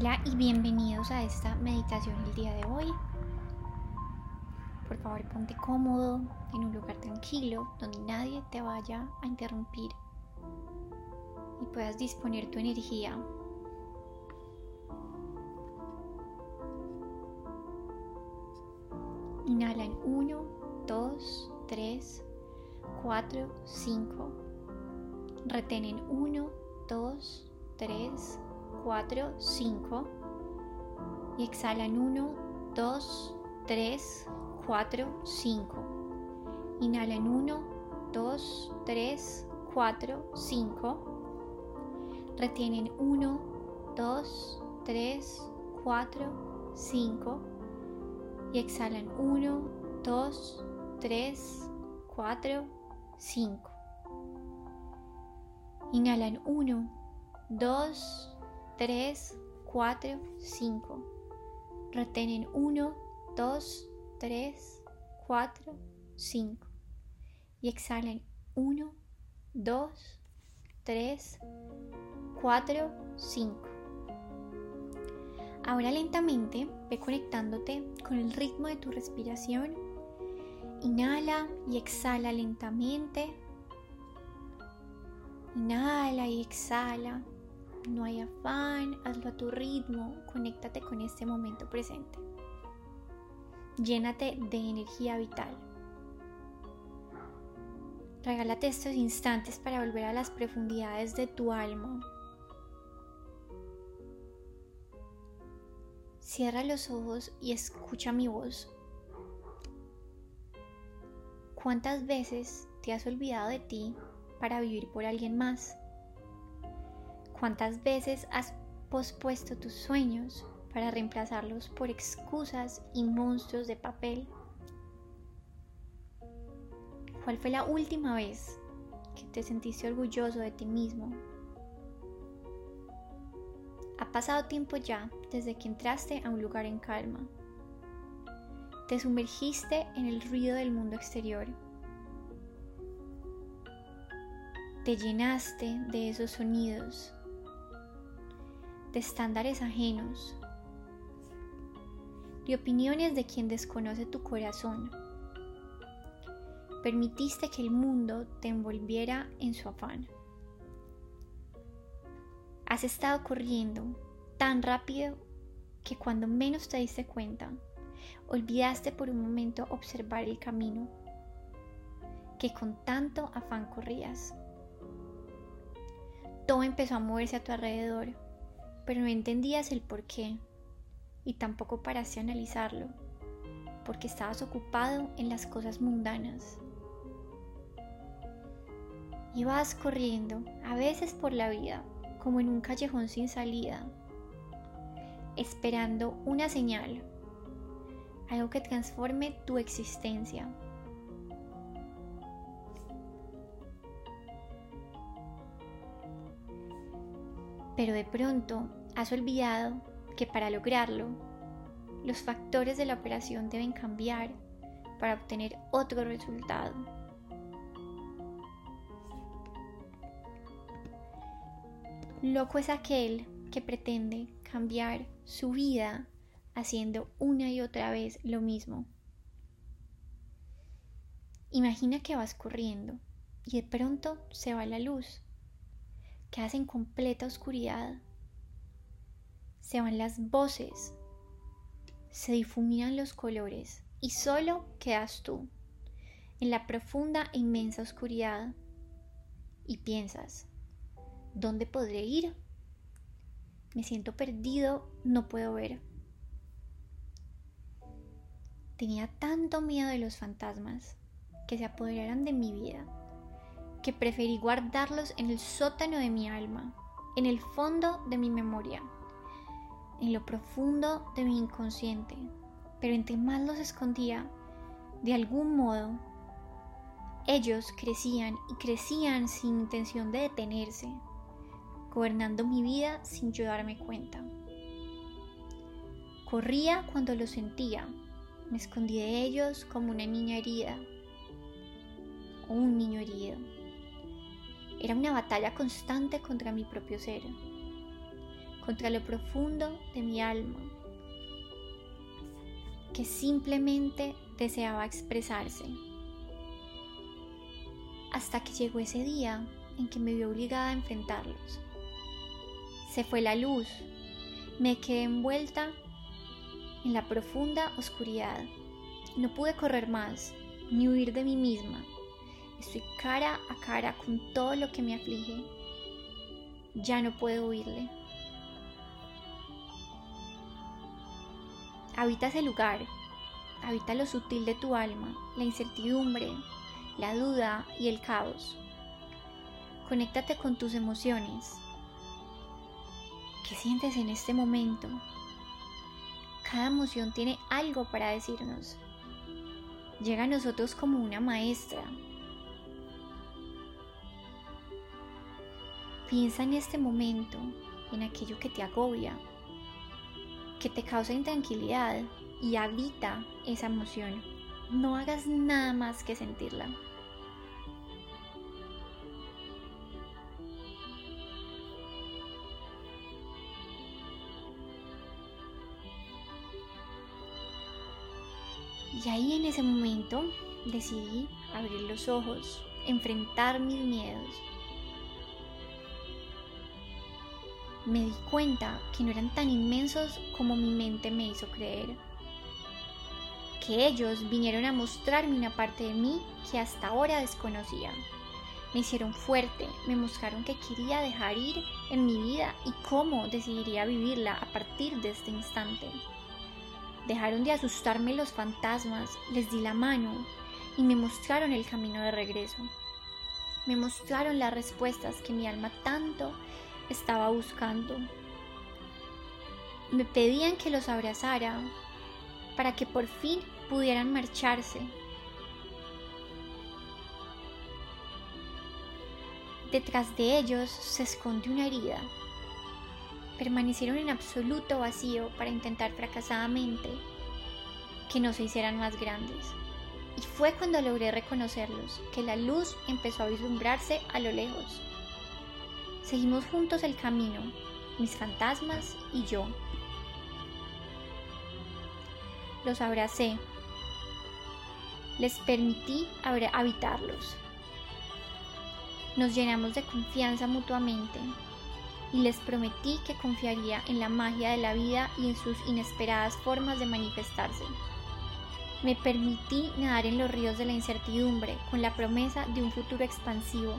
Hola y bienvenidos a esta meditación el día de hoy. Por favor, ponte cómodo en un lugar tranquilo donde nadie te vaya a interrumpir y puedas disponer tu energía. Inhala en 1, 2, 3, 4, 5. Retén en 1, 2, 3, 4, 5. Y exhala en 1, 2, 3, 4, 5. Inhala en 1, 2, 3, 4, 5. Retiene en 1, 2, 3, 4, 5. Y exhala en 1, 2, 3, 4, 5. Inhala en 1, 2, 3, 4, 5. Retén en 1, 2, 3, 4, 5. Y exhala en 1, 2, 3, 4, 5. Ahora lentamente ve conectándote con el ritmo de tu respiración. Inhala y exhala lentamente Inhala y exhala. No hay afán, hazlo a tu ritmo, conéctate con este momento presente. Llénate de energía vital. Regálate estos instantes para volver a las profundidades de tu alma. Cierra los ojos y escucha mi voz. ¿Cuántas veces te has olvidado de ti para vivir por alguien más? ¿Cuántas veces has pospuesto tus sueños para reemplazarlos por excusas y monstruos de papel? ¿Cuál fue la última vez que te sentiste orgulloso de ti mismo? Ha pasado tiempo ya desde que entraste a un lugar en calma. Te sumergiste en el ruido del mundo exterior te llenaste de esos sonidos, de estándares ajenos, de opiniones de quien desconoce tu corazón. Permitiste que el mundo te envolviera en su afán. Has estado corriendo tan rápido que cuando menos te diste cuenta, olvidaste por un momento observar el camino que con tanto afán corrías. Todo empezó a moverse a tu alrededor, pero no entendías el por qué y tampoco paraste a analizarlo, porque estabas ocupado en las cosas mundanas. Ibas corriendo, a veces por la vida, como en un callejón sin salida, esperando una señal, algo que transforme tu existencia. Pero de pronto has olvidado que para lograrlo, los factores de la operación deben cambiar para obtener otro resultado. Loco es aquel que pretende cambiar su vida haciendo una y otra vez lo mismo. Imagina que vas corriendo y de pronto se va la luz quedas en completa oscuridad. Se van las voces, se difuminan los colores y solo quedas tú en la profunda e inmensa oscuridad y piensas, ¿dónde podré ir? Me siento perdido, no puedo ver. Tenía tanto miedo de los fantasmas que se apoderaran de mi vida que preferí guardarlos en el sótano de mi alma, en el fondo de mi memoria, en lo profundo de mi inconsciente. Pero entre más los escondía, de algún modo, ellos crecían y crecían sin intención de detenerse, gobernando mi vida sin yo darme cuenta. Corría cuando los sentía, me escondí de ellos como una niña herida o un niño herido. Era una batalla constante contra mi propio ser, contra lo profundo de mi alma, que simplemente deseaba expresarse. Hasta que llegó ese día en que me vi obligada a enfrentarlos. Se fue la luz, me quedé envuelta en la profunda oscuridad. No pude correr más, ni huir de mí misma. Estoy cara a cara con todo lo que me aflige. Ya no puedo huirle. Habita ese lugar, habita lo sutil de tu alma, la incertidumbre, la duda y el caos. Conéctate con tus emociones. ¿Qué sientes en este momento? Cada emoción tiene algo para decirnos. Llega a nosotros como una maestra. Piensa en este momento, en aquello que te agobia, que te causa intranquilidad y habita esa emoción. No hagas nada más que sentirla. Y ahí en ese momento decidí abrir los ojos, enfrentar mis miedos. Me di cuenta que no eran tan inmensos como mi mente me hizo creer. Que ellos vinieron a mostrarme una parte de mí que hasta ahora desconocía. Me hicieron fuerte, me mostraron que quería dejar ir en mi vida y cómo decidiría vivirla a partir de este instante. Dejaron de asustarme los fantasmas, les di la mano y me mostraron el camino de regreso. Me mostraron las respuestas que mi alma tanto estaba buscando. Me pedían que los abrazara para que por fin pudieran marcharse. Detrás de ellos se esconde una herida permanecieron en absoluto vacío para intentar fracasadamente que no se hicieran más grandes. Y fue cuando logré reconocerlos que la luz empezó a vislumbrarse a lo lejos. Seguimos juntos el camino, mis fantasmas y yo. Los abracé. Les permití habitarlos. Nos llenamos de confianza mutuamente y les prometí que confiaría en la magia de la vida y en sus inesperadas formas de manifestarse. Me permití nadar en los ríos de la incertidumbre con la promesa de un futuro expansivo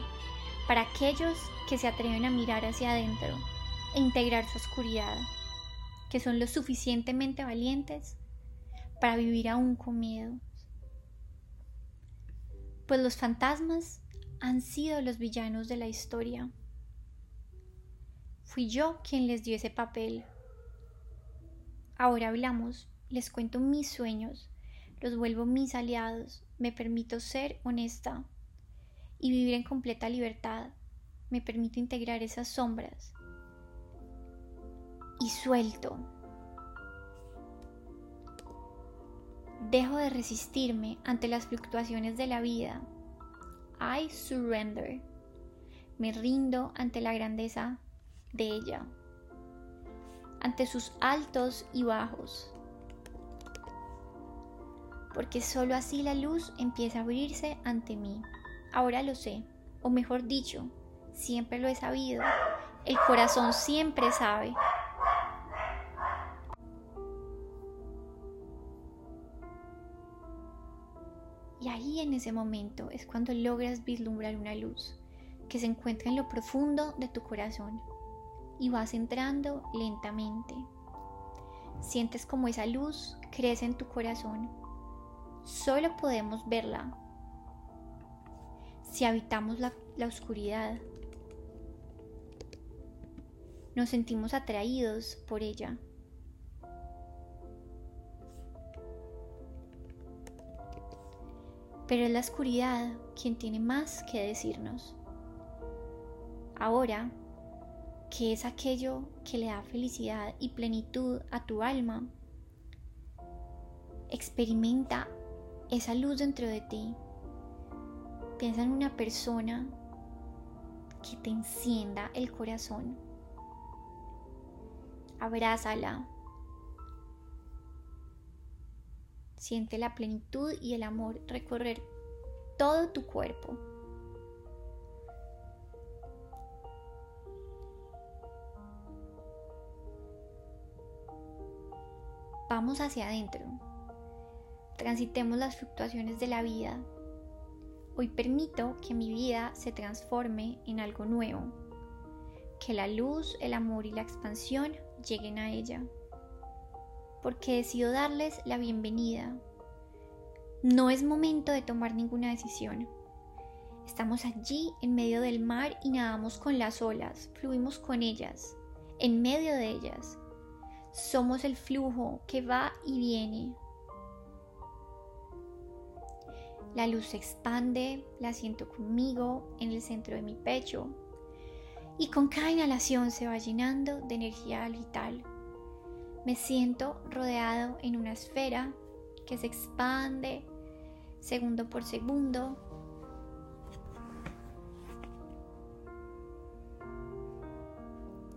para aquellos que se atreven a mirar hacia adentro e integrar su oscuridad, que son lo suficientemente valientes para vivir aún con miedo. Pues los fantasmas han sido los villanos de la historia Fui yo quien les dio ese papel. Ahora hablamos, les cuento mis sueños, los vuelvo mis aliados, me permito ser honesta y vivir en completa libertad. Me permito integrar esas sombras. Y suelto. Dejo de resistirme ante las fluctuaciones de la vida. I surrender. Me rindo ante la grandeza de ella, ante sus altos y bajos. Porque sólo así la luz empieza a abrirse ante mí. Ahora lo sé, o mejor dicho, siempre lo he sabido. El corazón siempre sabe. Y ahí en ese momento es cuando logras vislumbrar una luz que se encuentra en lo profundo de tu corazón y vas entrando lentamente. Sientes como esa luz crece en tu corazón. Solo podemos verla si habitamos la, oscuridad. Nos sentimos atraídos por ella. Pero es la oscuridad quien tiene más que decirnos. Ahora que es aquello que le da felicidad y plenitud a tu alma. Experimenta esa luz dentro de ti. Piensa en una persona que te encienda el corazón. abrázala. Siente la plenitud y el amor recorrer todo tu cuerpo. Vamos hacia adentro. Transitemos las fluctuaciones de la vida. Hoy permito que mi vida se transforme en algo nuevo. Que la luz, el amor y la expansión lleguen a ella. Porque decido darles la bienvenida. No es momento de tomar ninguna decisión. Estamos allí en medio del mar y nadamos con las olas, fluimos con ellas, en medio de ellas somos el flujo que va y viene. La luz se expande, la siento conmigo en el centro de mi pecho y con cada inhalación se va llenando de energía vital. Me siento rodeado en una esfera que se expande segundo por segundo.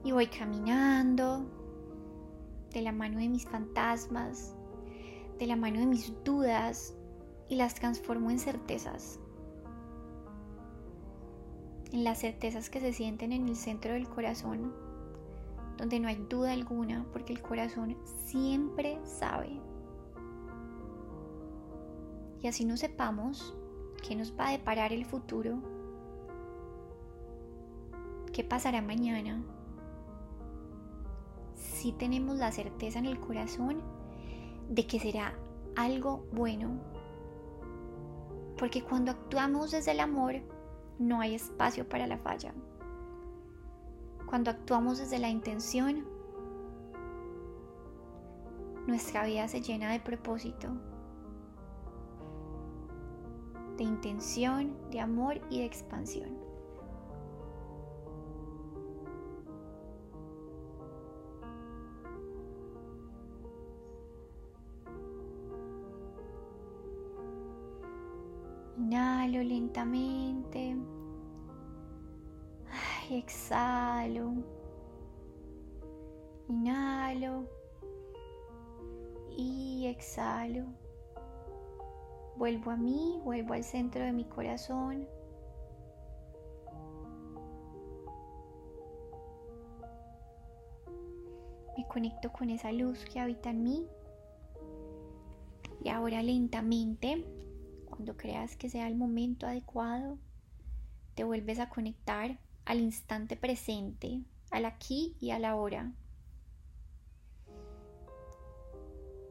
Y voy caminando de la mano de mis fantasmas, de la mano de mis dudas y las transformo en certezas. En las certezas que se sienten en el centro del corazón, donde no hay duda alguna, porque el corazón siempre sabe. Y así no sepamos qué nos va a deparar el futuro, qué pasará mañana, si tenemos la certeza en el corazón de que será algo bueno. Porque cuando actuamos desde el amor, no hay espacio para la falla. Cuando actuamos desde la intención, nuestra vida se llena de propósito, de intención, de amor y de expansión. Lentamente. exhalo. Inhalo. Y exhalo. Vuelvo a mí, vuelvo al centro de mi corazón. Me conecto con esa luz que habita en mí. Y ahora lentamente cuando creas que sea el momento adecuado, te vuelves a conectar al instante presente, al aquí y a la hora.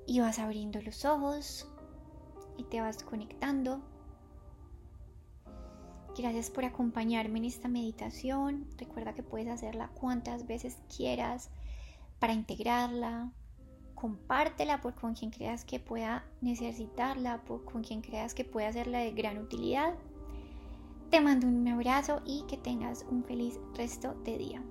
Y vas abriendo los ojos y te vas conectando. Gracias por acompañarme en esta meditación. Recuerda que puedes hacerla cuantas veces quieras para integrarla, compártela con quien creas que pueda necesitarla, con quien creas que pueda serla de gran utilidad. Te mando un abrazo y que tengas un feliz resto de día.